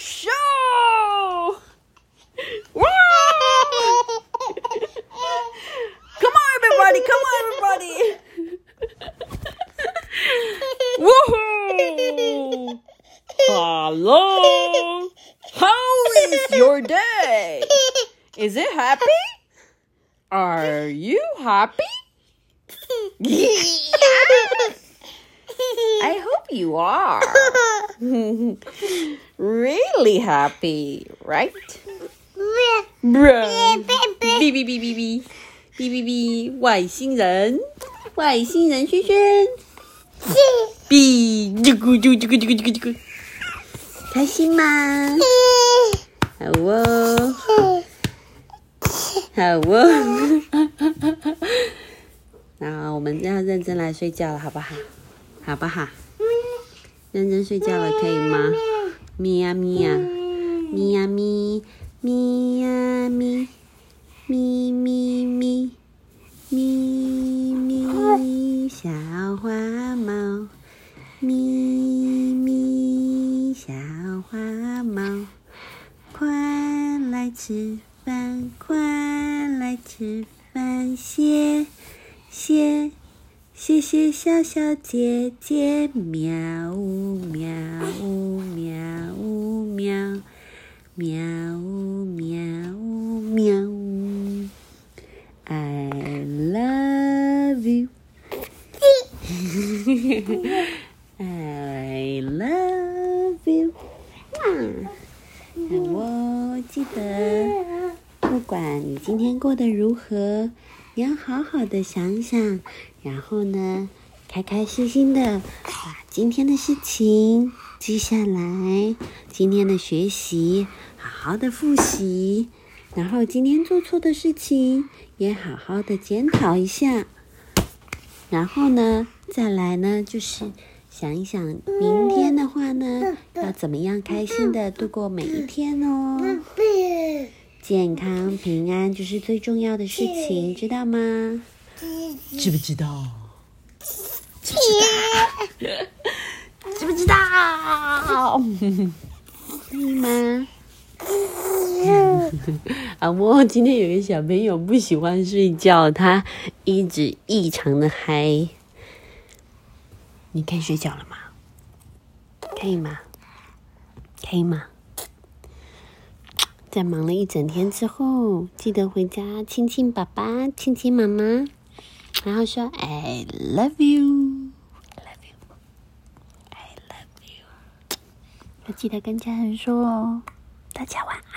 show! Come on, everybody! Come on, everybody! Woohoo! Hello! How is your day? Is it happy? Are you happy? I hope you are. really happy, right? Bruh. 哔哔哔哔哔哔哔哔，外星人，外星人轩轩，，B 啾咕啾啾咕啾咕啾咕啾咕，开心吗？好哦，好哦。那我们要认真来睡觉了，好不好？好不好？认真睡觉了，可以吗？咪呀咪呀，咪呀咪，咪呀咪，咪咪咪，咪咪小花猫，咪咪小花猫，快来吃饭，快来吃饭，谢谢。谢谢小小姐姐，喵呜喵呜喵，喵呜喵呜喵呜，I love you，I love you，我记得，不管你今天过得如何，你要好好的想想。然后呢，开开心心的把今天的事情记下来，今天的学习好好的复习，然后今天做错的事情也好好的检讨一下。然后呢，再来呢，就是想一想明天的话呢，要怎么样开心的度过每一天哦。健康平安就是最重要的事情，知道吗？知不知道？知不知道？知不知道？可以吗？阿莫，今天有个小朋友不喜欢睡觉，他一直异常的嗨。你可以睡觉了吗？可以吗？可以吗？在忙了一整天之后，记得回家亲亲爸爸，亲亲妈妈。然后说 I love you, I love you, I love you。记得跟家人说哦。大家晚安。